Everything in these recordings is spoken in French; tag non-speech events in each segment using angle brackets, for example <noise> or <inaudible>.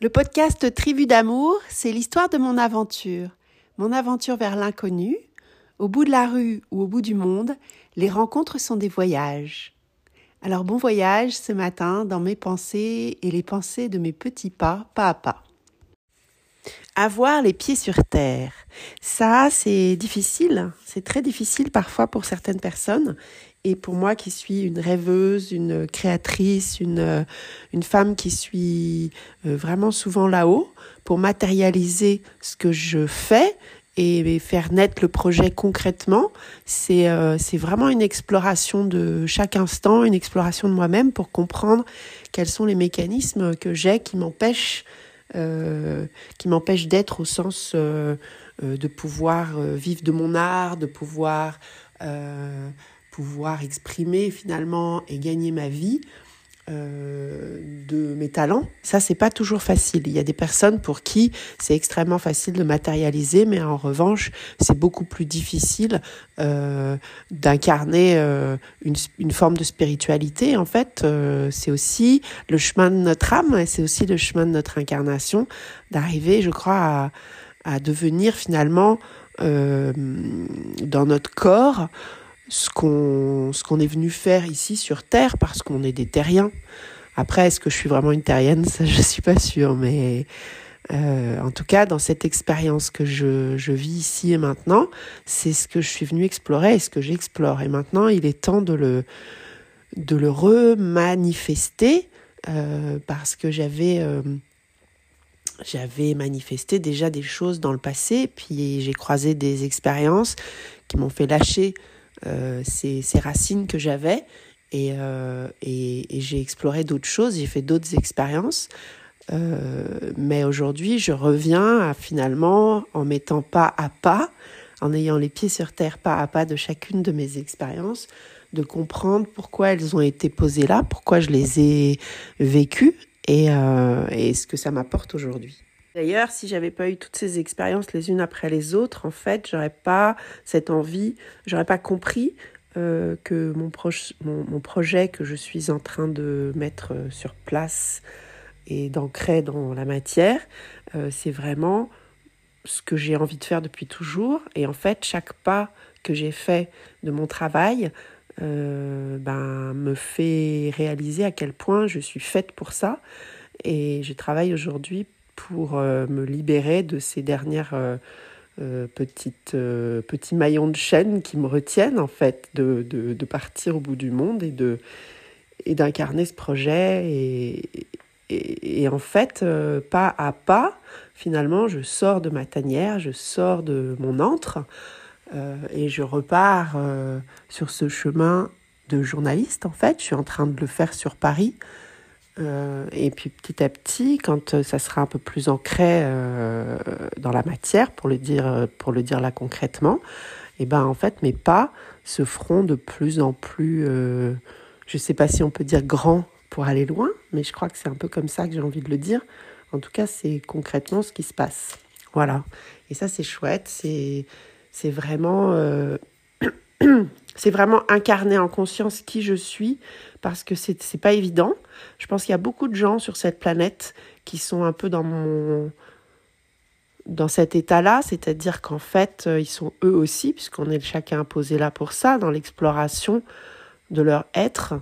Le podcast Tribu d'amour, c'est l'histoire de mon aventure. Mon aventure vers l'inconnu. Au bout de la rue ou au bout du monde, les rencontres sont des voyages. Alors bon voyage ce matin dans mes pensées et les pensées de mes petits pas, pas à pas. Avoir les pieds sur terre, ça c'est difficile, c'est très difficile parfois pour certaines personnes et pour moi qui suis une rêveuse, une créatrice, une, une femme qui suis euh, vraiment souvent là-haut pour matérialiser ce que je fais et faire naître le projet concrètement, c'est euh, vraiment une exploration de chaque instant, une exploration de moi-même pour comprendre quels sont les mécanismes que j'ai qui m'empêchent euh, qui m'empêchent d'être au sens de pouvoir vivre de mon art, de pouvoir pouvoir exprimer finalement et gagner ma vie euh, de mes talents. Ça, c'est pas toujours facile. Il y a des personnes pour qui c'est extrêmement facile de matérialiser, mais en revanche, c'est beaucoup plus difficile euh, d'incarner euh, une, forme de spiritualité. En fait, c'est aussi le chemin de notre âme, et c'est aussi le chemin de notre incarnation, d'arriver, je crois, à, devenir finalement dans notre corps ce qu'on qu'on est venu faire ici sur Terre parce qu'on est des terriens. Après, est-ce que je suis vraiment une terrienne? Ça, je suis pas sûre, mais euh, en tout cas, dans cette expérience que je, je vis ici et maintenant, c'est ce que je suis venu explorer et ce que j'explore. Et maintenant, il est temps de le de le remanifester euh, parce que j'avais euh, j'avais manifesté déjà des choses dans le passé, puis j'ai croisé des expériences qui m'ont fait lâcher ces, ces, racines que j'avais et, euh, et, et j'ai exploré d'autres choses, j'ai fait d'autres expériences. Euh, mais aujourd'hui, je reviens à finalement, en mettant pas à pas, en ayant les pieds sur terre pas à pas de chacune de mes expériences, de comprendre pourquoi elles ont été posées là, pourquoi je les ai vécues et, euh, et ce que ça m'apporte aujourd'hui. D'ailleurs, si j'avais pas eu toutes ces expériences les unes après les autres, en fait, j'aurais pas cette envie, j'aurais pas compris euh, que mon, projet que je suis en train de mettre euh, sur place et d'ancrer dans la matière, euh, c'est vraiment ce que j'ai envie de faire depuis toujours. Et en fait, chaque pas que j'ai fait de mon travail ben, me fait réaliser à quel point je suis faite pour ça. Et je travaille aujourd'hui pour euh, me libérer de ces dernières euh, euh, petites, petits maillons de chaîne qui me retiennent en fait de, de, partir au bout du monde et de et d'incarner ce projet et, et, en fait pas à pas finalement je sors de ma tanière je sors de mon antre et je repars sur ce chemin de journaliste en fait. Je suis en train de le faire sur Paris euh, et puis petit à petit, quand euh, ça sera un peu plus ancré euh, dans la matière, pour le dire, pour le dire là concrètement, et eh ben en fait mes pas se feront de plus en plus, je sais pas si on peut dire grand pour aller loin, mais je crois que c'est un peu comme ça que j'ai envie de le dire. En tout cas, c'est concrètement ce qui se passe. Voilà. Et ça, c'est chouette. C'est, c'est vraiment, <clears throat> c'est vraiment incarner en conscience qui je suis parce que c'est c'est pas évident. Je pense qu'il y a beaucoup de gens sur cette planète qui sont un peu dans mon dans cet état-là, c'est-à-dire qu'en fait, euh, ils sont eux aussi, puisqu'on est chacun posé là pour ça, dans l'exploration de leur être,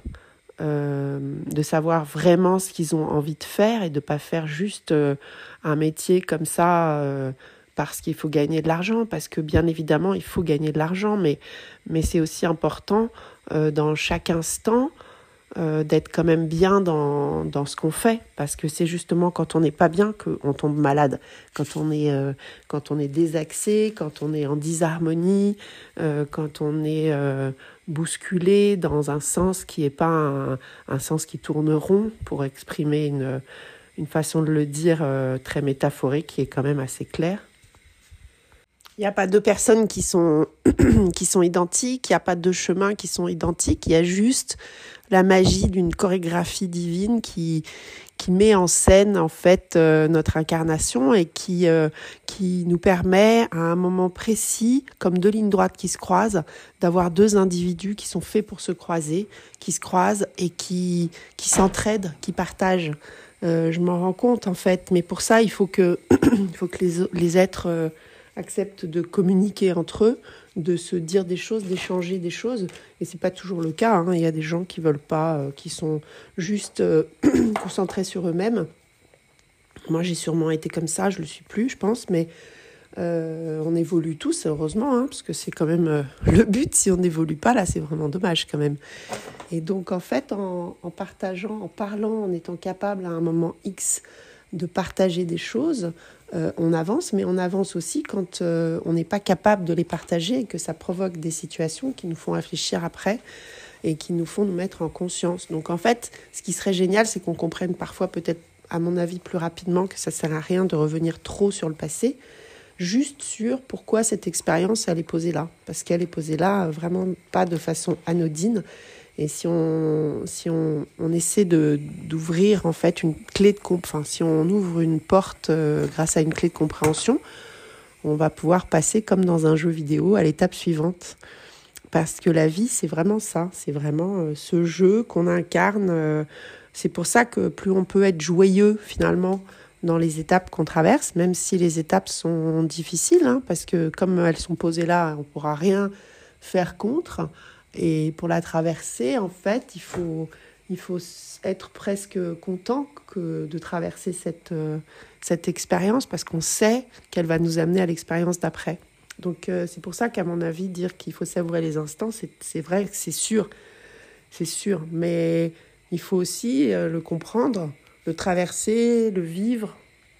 euh, de savoir vraiment ce qu'ils ont envie de faire et de pas faire juste euh, un métier comme ça parce qu'il faut gagner de l'argent, parce que bien évidemment, il faut gagner de l'argent, mais, mais c'est aussi important euh, dans chaque instant euh, d'être quand même bien dans, dans ce qu'on fait parce que c'est justement quand on n'est pas bien qu'on tombe malade. Quand on est euh, quand on est désaxé quand on est en disharmonie quand on est bousculé dans un sens qui est pas un, un, sens qui tourne rond pour exprimer une une façon de le dire très métaphorique qui est quand même assez claire il n'y a pas deux personnes qui sont, <clears throat> qui sont identiques, il n'y a pas deux chemins qui sont identiques, il y a juste la magie d'une chorégraphie divine qui, qui met en scène en fait euh, notre incarnation et qui, euh, qui nous permet à un moment précis, comme deux lignes droites qui se croisent, d'avoir deux individus qui sont faits pour se croiser, qui se croisent et qui, qui s'entraident, qui partagent. Je m'en rends compte en fait, mais pour ça, il faut que, <clears throat> il faut que les, les êtres acceptent de communiquer entre eux, de se dire des choses, d'échanger des choses. Et c'est pas toujours le cas. Hein. Il y a des gens qui veulent pas, euh, qui sont juste euh, <clears throat> concentrés sur eux-mêmes. Moi, j'ai sûrement été comme ça. Je le suis plus, je pense, mais euh, on évolue tous, heureusement, hein, parce que c'est quand même le but. Si on n'évolue pas, là, c'est vraiment dommage quand même. Et donc, en fait, en, en, partageant, en parlant, en étant capable à un moment X de partager des choses, euh, on avance, mais on avance aussi quand euh, on n'est pas capable de les partager et que ça provoque des situations qui nous font réfléchir après et qui nous font nous mettre en conscience. Donc en fait, ce qui serait génial, c'est qu'on comprenne parfois peut-être, à mon avis, plus rapidement que ça sert à rien de revenir trop sur le passé, juste sur pourquoi cette expérience, elle est posée là. Parce qu'elle est posée là vraiment pas de façon anodine et si on, si on, on essaie d'ouvrir en fait une clé de enfin si on ouvre une porte euh, grâce à une clé de compréhension, on va pouvoir passer comme dans un jeu vidéo à l'étape suivante. Parce que la vie, c'est vraiment ça, c'est vraiment euh, ce jeu qu'on incarne. Euh, c'est pour ça que plus on peut être joyeux finalement dans les étapes qu'on traverse, même si les étapes sont difficiles, hein, parce que comme elles sont posées là, on pourra rien faire contre. Et pour la traverser, en fait, il faut, il faut être presque content que de traverser cette, euh, cette expérience parce qu'on sait qu'elle va nous amener à l'expérience d'après. Donc euh, c'est pour ça qu'à mon avis, dire qu'il faut savourer les instants, c'est vrai, c'est sûr, c'est sûr. Mais il faut aussi euh, le comprendre, le traverser, le vivre,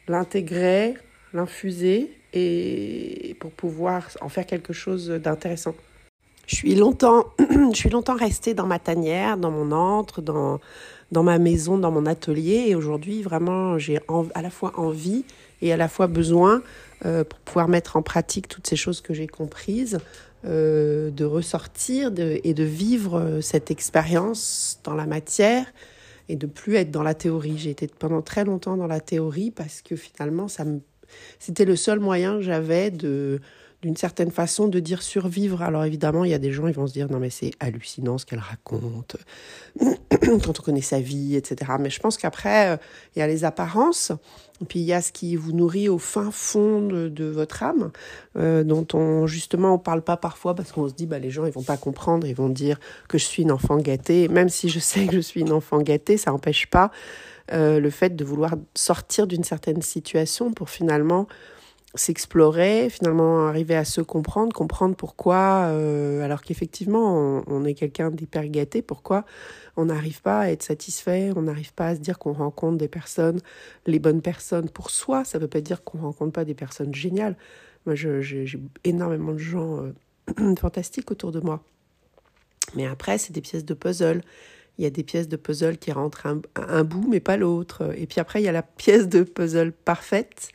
l'intégrer, l'infuser et pour pouvoir en faire quelque chose d'intéressant. Je suis longtemps, <clears throat> je suis longtemps restée dans ma tanière, dans mon antre, dans, dans ma maison, dans mon atelier. Et aujourd'hui, vraiment, j'ai à la fois envie et à la fois besoin, euh, pour pouvoir mettre en pratique toutes ces choses que j'ai comprises, euh, de ressortir et de vivre cette expérience dans la matière et de plus être dans la théorie. J'ai été pendant très longtemps dans la théorie parce que finalement, ça c'était le seul moyen que j'avais de d'une certaine façon de dire survivre. Alors évidemment, il y a des gens, ils vont se dire non mais c'est hallucinant ce qu'elle raconte <clears throat> quand on connaît sa vie, etc. Mais je pense qu'après, euh, il y a les apparences, puis il y a ce qui vous nourrit au fin fond de, votre âme, euh, dont on justement on parle pas parfois parce qu'on se dit bah les gens ils vont pas comprendre, ils vont dire que je suis une enfant gâtée. Même si je sais que je suis une enfant gâtée, ça n'empêche pas euh, le fait de vouloir sortir d'une certaine situation pour finalement s'explorer, finalement arriver à se comprendre, comprendre pourquoi, euh, alors qu'effectivement on, est quelqu'un d'hyper gâté, pourquoi on n'arrive pas à être satisfait, on n'arrive pas à se dire qu'on rencontre des personnes, les bonnes personnes pour soi. Ça ne veut pas dire qu'on rencontre pas des personnes géniales. Moi, j'ai énormément de gens euh, <clears throat> fantastiques autour de moi. Mais après, c'est des pièces de puzzle. Il y a des pièces de puzzle qui rentrent un, un bout, mais pas l'autre. Et puis après, il y a la pièce de puzzle parfaite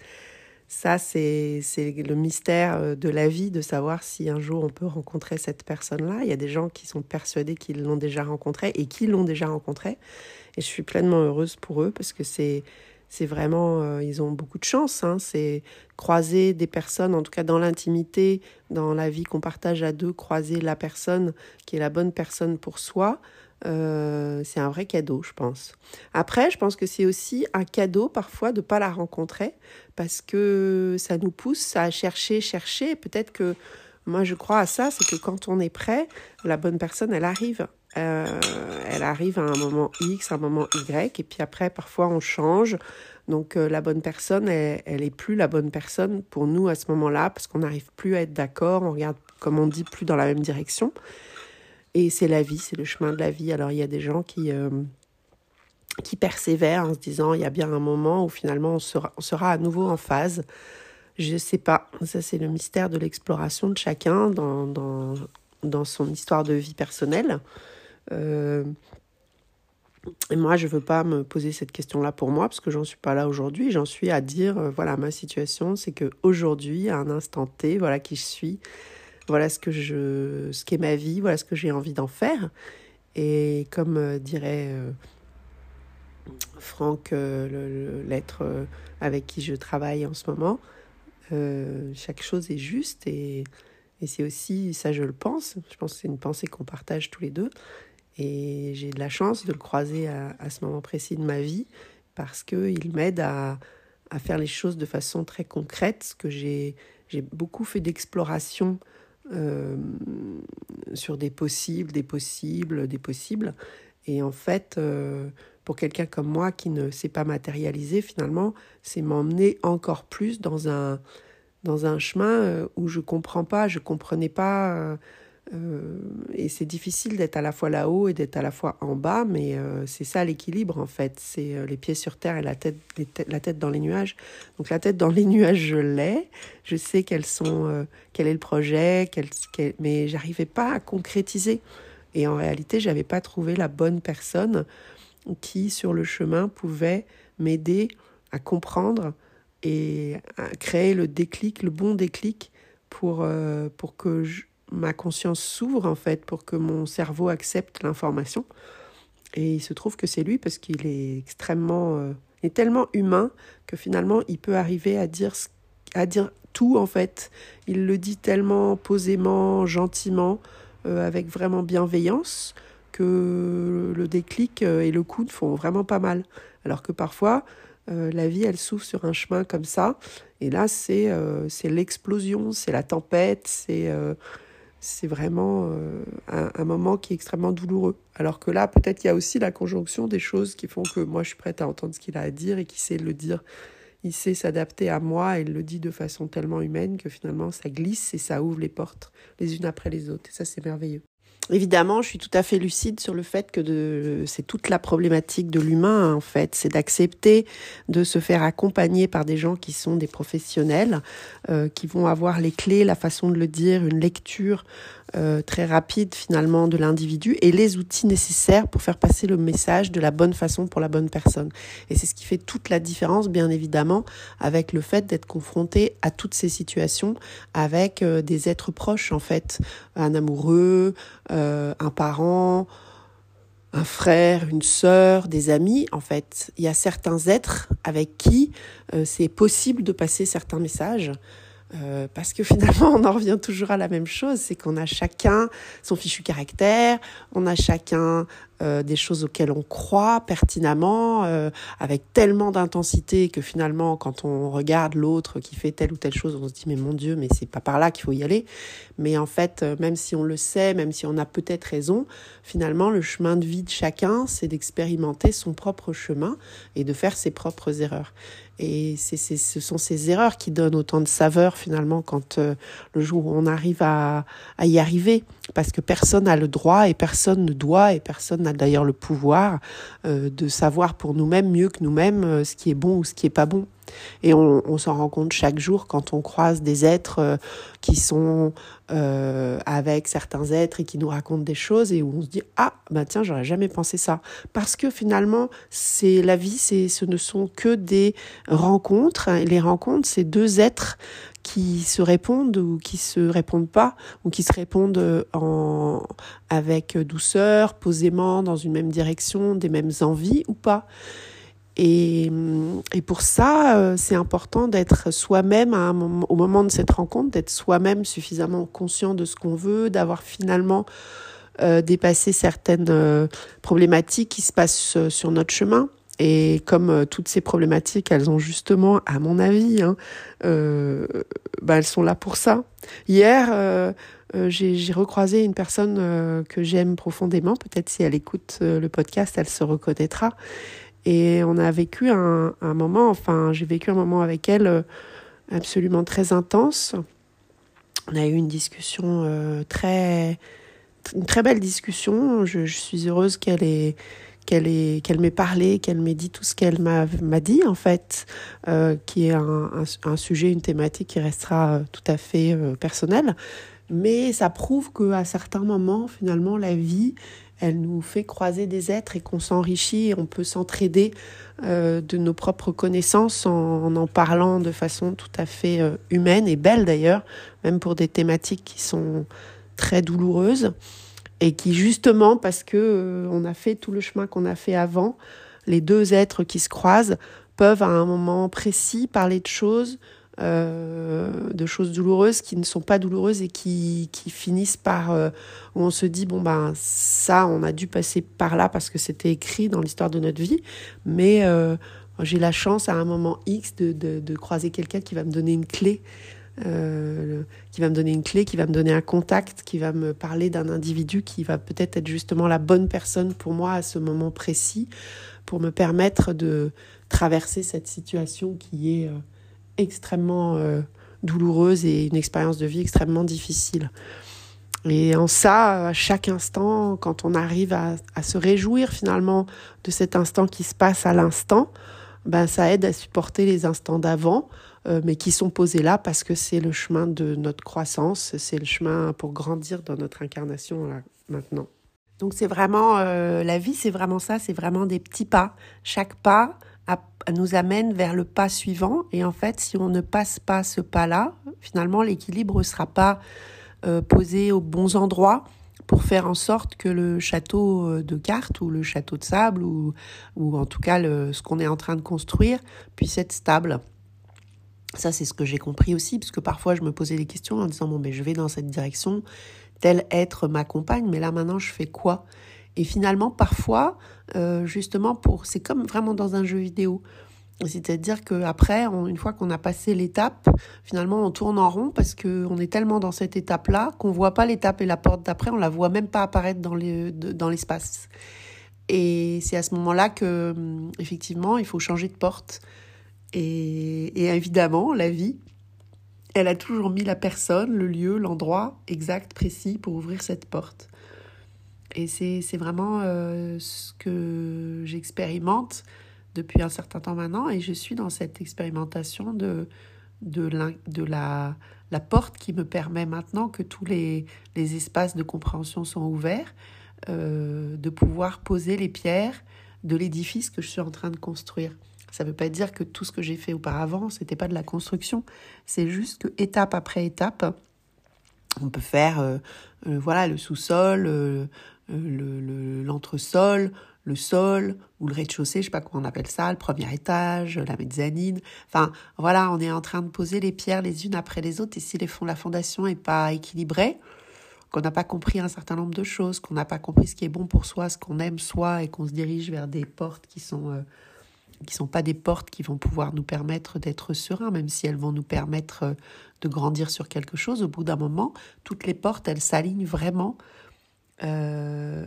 ça, c'est le mystère euh, de la vie, de savoir si un jour on peut rencontrer cette personne-là. Il y a des gens qui sont persuadés qu'ils l'ont déjà rencontrée et qui l'ont déjà rencontrée. Et je suis pleinement heureuse pour eux parce que c'est c'est vraiment, euh, ils ont beaucoup de chance. Hein. C'est croiser des personnes, en tout cas dans l'intimité, dans la vie qu'on partage à deux, croiser la personne qui est la bonne personne pour soi. Euh, c'est un vrai cadeau, je pense. Après, je pense que c'est aussi un cadeau parfois de ne pas la rencontrer parce que ça nous pousse à chercher, chercher. Peut-être que moi, je crois à ça, c'est que quand on est prêt, la bonne personne, elle arrive. Euh, elle arrive à un moment X, à un moment Y, et puis après, parfois, on change. Donc, euh, la bonne personne, elle, elle est plus la bonne personne pour nous à ce moment-là, parce qu'on n'arrive plus à être d'accord, on regarde, comme on dit, plus dans la même direction. Et c'est la vie, c'est le chemin de la vie. Alors il y a des gens qui, euh, qui persévèrent en se disant il y a bien un moment où finalement on sera, on sera à nouveau en phase. Je ne sais pas, ça c'est le mystère de l'exploration de chacun dans, dans, dans, son histoire de vie personnelle. Euh, et moi, je ne veux pas me poser cette question-là pour moi, parce que j'en suis pas là aujourd'hui. J'en suis à dire, euh, voilà, ma situation, c'est que aujourd'hui, à un instant T, voilà qui je suis, voilà ce que je, ce qu'est ma vie, voilà ce que j'ai envie d'en faire. Et comme euh, dirait euh, Franck, euh, l'être avec qui je travaille en ce moment, chaque chose est juste et, et c'est aussi, ça je le pense, je pense que c'est une pensée qu'on partage tous les deux. Et j'ai de la chance de le croiser à, à, ce moment précis de ma vie parce qu'il m'aide à, à, faire les choses de façon très concrète, que j'ai beaucoup fait d'exploration euh, sur des possibles, des possibles, des possibles. Et en fait, euh, pour quelqu'un comme moi qui ne sait pas matérialiser, finalement, c'est m'emmener encore plus dans un, dans un chemin euh, où je comprends pas, je comprenais pas euh, et c'est difficile d'être à la fois là-haut et d'être à la fois en bas, mais euh, c'est ça l'équilibre en fait. C'est euh, les pieds sur terre et la tête, la tête dans les nuages. Donc la tête dans les <laughs> nuages, je l'ai. Je sais quels sont, quel est le projet, quel, quel, mais j'arrivais pas à concrétiser. Et en réalité, j'avais pas trouvé la bonne personne qui, sur le chemin, pouvait m'aider à comprendre et à créer le déclic, le bon déclic pour, pour que je, ma conscience s'ouvre en fait pour que mon cerveau accepte l'information. Et il se trouve que c'est lui parce qu'il est extrêmement, euh, est tellement humain que finalement il peut arriver à dire, à dire tout en fait. Il le dit tellement posément, gentiment, euh, avec vraiment bienveillance que le déclic euh, et le coup ne font vraiment pas mal. Alors que parfois la vie elle s'ouvre sur un chemin comme ça et là c'est l'explosion, c'est la tempête, c'est c'est vraiment euh, un, moment qui est extrêmement douloureux. Alors que là, peut-être il y a aussi la conjonction des choses qui font que moi, je suis prête à entendre ce qu'il a à dire et qui sait le dire. Il sait s'adapter à moi et il le dit de façon tellement humaine que finalement, ça glisse et ça ouvre les portes les unes après les autres. Et ça, c'est merveilleux. Évidemment, je suis tout à fait lucide sur le fait que c'est toute la problématique de l'humain, en fait. C'est d'accepter de se faire accompagner par des gens qui sont des professionnels, euh, qui vont avoir les clés, la façon de le dire, une lecture euh, très rapide finalement de l'individu et les outils nécessaires pour faire passer le message de la bonne façon pour la bonne personne. Et c'est ce qui fait toute la différence, bien évidemment, avec le fait d'être confronté à toutes ces situations avec euh, des êtres proches, en fait, un amoureux, euh, un parent, un frère, une sœur, des amis, en fait, il y a certains êtres avec qui c'est possible de passer certains messages. Euh, parce que <laughs> finalement, on en revient toujours à la même chose, c'est qu'on a chacun son fichu caractère, on a chacun euh, des choses auxquelles on croit pertinemment, euh, avec tellement d'intensité que finalement, quand on regarde l'autre qui fait telle ou telle chose, on se dit mais mon Dieu, mais c'est pas par là qu'il faut y aller. Mais en fait, même si on le sait, même si on a peut-être raison, finalement, le chemin de vie de chacun, c'est d'expérimenter son propre chemin et de faire ses propres erreurs. Et c'est, ce sont ces erreurs qui donnent autant de saveur finalement quand euh, le jour où on arrive à, à, y arriver, parce que personne n'a le droit et personne ne doit et personne n'a d'ailleurs le pouvoir euh, de savoir pour nous-mêmes mieux que nous-mêmes euh, ce qui est bon ou ce qui est pas bon. Et on, s'en rend compte chaque jour quand on croise des êtres euh, qui sont avec certains êtres et qui nous racontent des choses et où on se dit ah bah tiens j'aurais jamais pensé ça parce que finalement c'est la vie c'est ce ne sont que des rencontres les rencontres c'est deux êtres qui se répondent ou qui se répondent pas ou qui se répondent en avec douceur posément dans une même direction des mêmes envies ou pas et, et, pour ça, euh, c'est important d'être soi-même au moment de cette rencontre, d'être soi-même suffisamment conscient de ce qu'on veut, d'avoir finalement euh, dépassé certaines euh, problématiques qui se passent sur notre chemin. Et comme toutes ces problématiques, elles ont justement, à mon avis, hein, bah, elles sont là pour ça. Hier, j'ai recroisé une personne que j'aime profondément. Peut-être si elle écoute le podcast, elle se reconnaîtra. Et on a vécu un, moment, enfin j'ai vécu un moment avec elle euh, absolument très intense. On a eu une discussion euh, très, une très belle discussion. Je, je suis heureuse qu'elle ait qu'elle ait, qu'elle m'ait parlé, qu'elle m'ait dit tout ce qu'elle m'a, dit en fait, euh, qui est un, un, sujet, une thématique qui restera euh, tout à fait euh, personnelle. Mais ça prouve qu'à certains moments, finalement, la vie, elle nous fait croiser des êtres et qu'on s'enrichit et on peut s'entraider de nos propres connaissances en, en, parlant de façon tout à fait humaine et belle d'ailleurs, même pour des thématiques qui sont très douloureuses et qui justement parce que euh, on a fait tout le chemin qu'on a fait avant, les deux êtres qui se croisent peuvent à un moment précis parler de choses euh, de choses douloureuses qui ne sont pas douloureuses et qui, qui finissent par euh, où on se dit bon ben ça on a dû passer par là parce que c'était écrit dans l'histoire de notre vie. Mais euh, j'ai la chance à un moment X de, de, croiser quelqu'un qui va me donner une clé, euh, qui va me donner une clé, qui va me donner un contact, qui va me parler d'un individu qui va peut-être être justement la bonne personne pour moi à ce moment précis, pour me permettre de traverser cette situation qui est euh, extrêmement euh, douloureuse et une expérience de vie extrêmement difficile. Et en ça, à chaque instant, quand on arrive à, se réjouir finalement de cet instant qui se passe à l'instant, ben ça aide à supporter les instants d'avant, euh, mais qui sont posés là parce que c'est le chemin de notre croissance, c'est le chemin pour grandir dans notre incarnation là, maintenant. Donc c'est vraiment euh, la vie, c'est vraiment ça, c'est vraiment des petits pas. Chaque pas nous amène vers le pas suivant, et en fait, si on ne passe pas ce pas-là, finalement, l'équilibre ne sera pas euh, posé aux bons endroits pour faire en sorte que le château de cartes ou le château de sable ou, ou en tout cas ce qu'on est en train de construire puisse être stable. Ça, c'est ce que j'ai compris aussi, parce que parfois je me posais des questions en disant, bon, mais je vais dans cette direction, tel être ma compagne, mais là maintenant je fais quoi? Et finalement, parfois, euh, justement, pour, c'est comme vraiment dans un jeu vidéo. C'est-à-dire qu'après, une fois qu'on a passé l'étape, finalement, on tourne en rond parce qu'on est tellement dans cette étape-là qu'on voit pas l'étape et la porte d'après, on la voit même pas apparaître dans l'espace. Et c'est à ce moment-là que, hum, effectivement, il faut changer de porte. Et, évidemment, la vie, elle a toujours mis la personne, le lieu, l'endroit exact, précis pour ouvrir cette porte. Et c'est vraiment euh, ce que j'expérimente depuis un certain temps maintenant et je suis dans cette expérimentation de, de la, la porte qui me permet maintenant que tous les, les espaces de compréhension sont ouverts, euh, de pouvoir poser les pierres de l'édifice que je suis en train de construire. Ça ne veut pas dire que tout ce que j'ai fait auparavant, c'était pas de la construction. C'est juste que étape après étape, on peut faire euh, euh, voilà le sous-sol, l'entresol, le sol ou le rez-de-chaussée, je sais pas comment on appelle ça, le premier étage, la mezzanine. Enfin, voilà, on est en train de poser les pierres les unes après les autres et si les fonds, la fondation est pas équilibrée, qu'on n'a pas compris un certain nombre de choses, qu'on n'a pas compris ce qui est bon pour soi, ce qu'on aime soi et qu'on se dirige vers des portes qui sont euh, qui sont pas des portes qui vont pouvoir nous permettre d'être sereins, même si elles vont nous permettre euh, de grandir sur quelque chose. Au bout d'un moment, toutes les portes, elles s'alignent vraiment euh,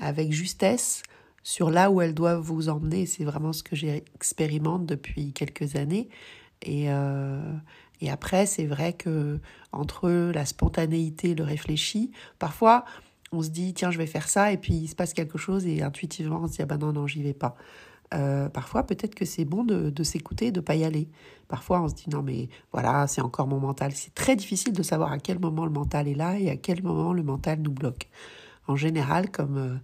avec justesse sur là où elles doivent vous emmener. C'est vraiment ce que j'expérimente depuis quelques années. Et, euh, et après, c'est vrai que entre la spontanéité le réfléchi, parfois on se dit tiens je vais faire ça et puis il se passe quelque chose et intuitivement on se dit ah ben non non j'y vais pas. Euh, parfois peut-être que c'est bon de, s'écouter, de pas y aller. Parfois on se dit non mais voilà c'est encore mon mental. C'est très difficile de savoir à quel moment le mental est là et à quel moment le mental nous bloque. En général comme euh,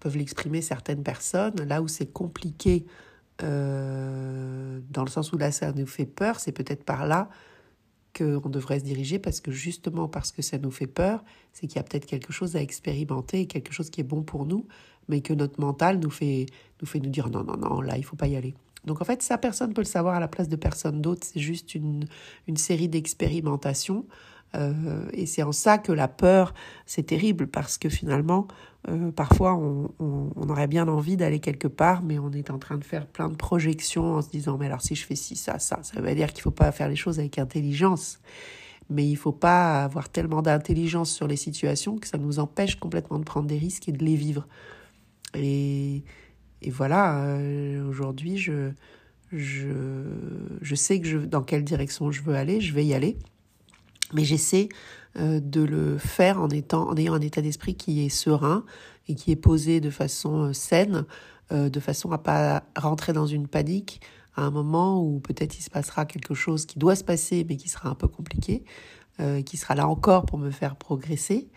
peuvent l'exprimer certaines personnes. Là où c'est compliqué, euh, dans le sens où là ça nous fait peur, c'est peut-être par là qu'on devrait se diriger parce que justement parce que ça nous fait peur, c'est qu'il y a peut-être quelque chose à expérimenter, quelque chose qui est bon pour nous, mais que notre mental nous fait nous, fait nous dire non, non, non, là il faut pas y aller. Donc en fait, ça, personne peut le savoir à la place de personne d'autre, c'est juste une, une série d'expérimentations. Euh, et c'est en ça que la peur, c'est terrible, parce que finalement, euh, parfois, on, on, aurait bien envie d'aller quelque part, mais on est en train de faire plein de projections en se disant, mais alors si je fais ci, ça, ça, ça veut dire qu'il ne faut pas faire les choses avec intelligence. Mais il ne faut pas avoir tellement d'intelligence sur les situations que ça nous empêche complètement de prendre des risques et de les vivre. Et, et voilà, euh, aujourd'hui, je, je, je sais que je, dans quelle direction je veux aller, je vais y aller. Mais j'essaie euh, de le faire en, étant, en ayant un état d'esprit qui est serein et qui est posé de façon euh, saine, euh, de façon à pas rentrer dans une panique à un moment où peut-être il se passera quelque chose qui doit se passer mais qui sera un peu compliqué, qui sera là encore pour me faire progresser,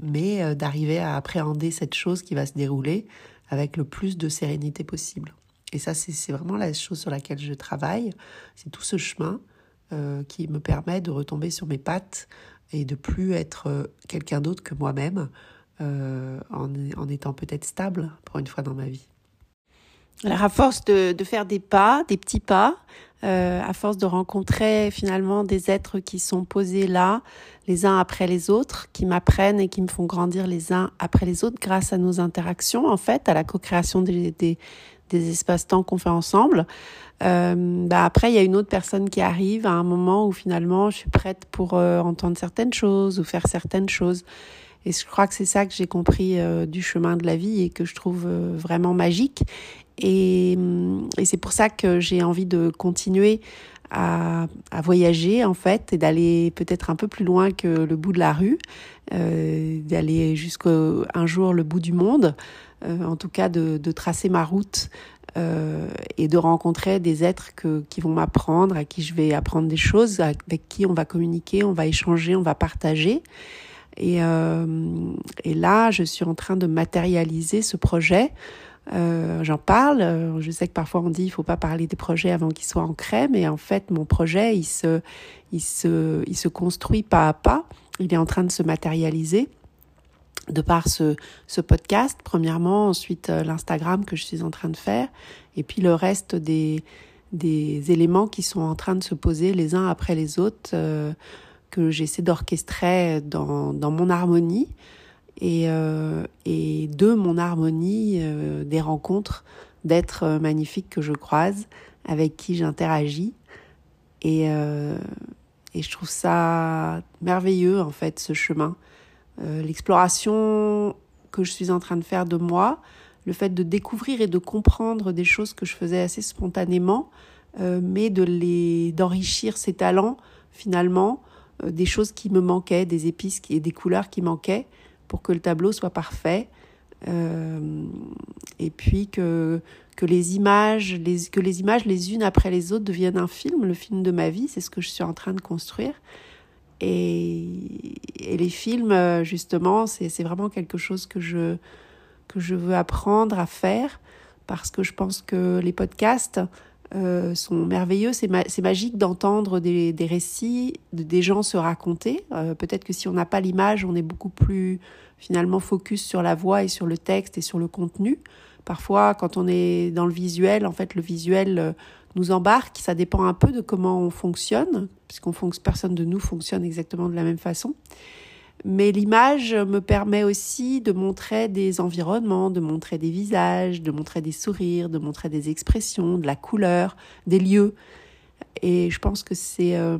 mais d'arriver à appréhender cette chose qui va se dérouler avec le plus de sérénité possible. Et ça, c'est vraiment la chose sur laquelle je travaille, c'est tout ce chemin qui me permet de retomber sur mes pattes et de plus être euh, quelqu'un d'autre que moi-même euh, en, étant peut-être stable pour une fois dans ma vie. Alors à force de, de faire des pas, des petits pas, euh, à force de rencontrer finalement des êtres qui sont posés là, les uns après les autres, qui m'apprennent et qui me font grandir les uns après les autres grâce à nos interactions, en fait, à la co-création des, des, des espaces-temps qu'on fait ensemble. Euh, bah après, il y a une autre personne qui arrive à un moment où finalement je suis prête pour euh, entendre certaines choses ou faire certaines choses. Et je crois que c'est ça que j'ai compris euh, du chemin de la vie et que je trouve euh, vraiment magique. Et, et c'est pour ça que j'ai envie de continuer à, voyager en fait et d'aller peut-être un peu plus loin que le bout de la rue, euh, d'aller jusqu'à un jour le bout du monde, euh, en tout cas de, tracer ma route euh, et de rencontrer des êtres qui vont m'apprendre, à qui je vais apprendre des choses, avec qui on va communiquer, on va échanger, on va partager. Et, euh, et là, je suis en train de matérialiser ce projet. Euh, J'en parle. Je sais que parfois on dit il faut pas parler des projets avant qu'ils soient ancrés, mais en fait mon projet il se, il se, il se construit pas à pas. Il est en train de se matérialiser de par ce, ce podcast, premièrement, ensuite euh, l'Instagram que je suis en train de faire, et puis le reste des, des éléments qui sont en train de se poser les uns après les autres, euh, que j'essaie d'orchestrer dans, dans mon harmonie, et, euh, et de mon harmonie euh, des rencontres d'êtres magnifiques que je croise, avec qui j'interagis, et, euh, et je trouve ça merveilleux en fait ce chemin. Euh, l'exploration que je suis en train de faire de moi, le fait de découvrir et de comprendre des choses que je faisais assez spontanément, euh, mais de les d'enrichir ces talents finalement, euh, des choses qui me manquaient, des épices et des couleurs qui manquaient pour que le tableau soit parfait. Euh, et puis que que les images, les, que les images les unes après les autres deviennent un film, le film de ma vie, c'est ce que je suis en train de construire. Et, et les films, justement, c'est vraiment quelque chose que je, que je veux apprendre à faire parce que je pense que les podcasts euh, sont merveilleux. C'est ma magique d'entendre des, des, récits, de, des gens se raconter. Euh, Peut-être que si on n'a pas l'image, on est beaucoup plus finalement focus sur la voix et sur le texte et sur le contenu. Parfois, quand on est dans le visuel, en fait, le visuel nous embarque. Ça dépend un peu de comment on fonctionne, puisqu'on personne de nous fonctionne exactement de la même façon. Mais l'image me permet aussi de montrer des environnements, de montrer des visages, de montrer des sourires, de montrer des expressions, de la couleur, des lieux. Et je pense que c'est euh,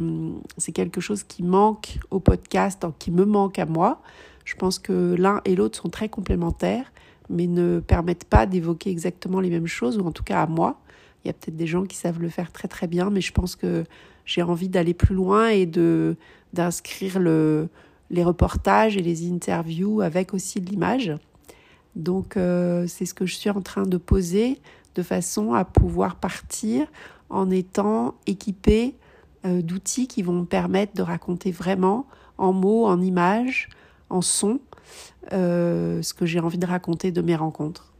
quelque chose qui manque au podcast, qui me manque à moi. Je pense que l'un et l'autre sont très complémentaires, mais ne permettent pas d'évoquer exactement les mêmes choses, ou en tout cas à moi. Il y a peut-être des gens qui savent le faire très très bien, mais je pense que j'ai envie d'aller plus loin et d'inscrire le, les reportages et les interviews avec aussi de l'image. Donc euh, c'est ce que je suis en train de poser de façon à pouvoir partir en étant équipé euh, d'outils qui vont me permettre de raconter vraiment en mots, en images, en sons, euh, ce que j'ai envie de raconter de mes rencontres.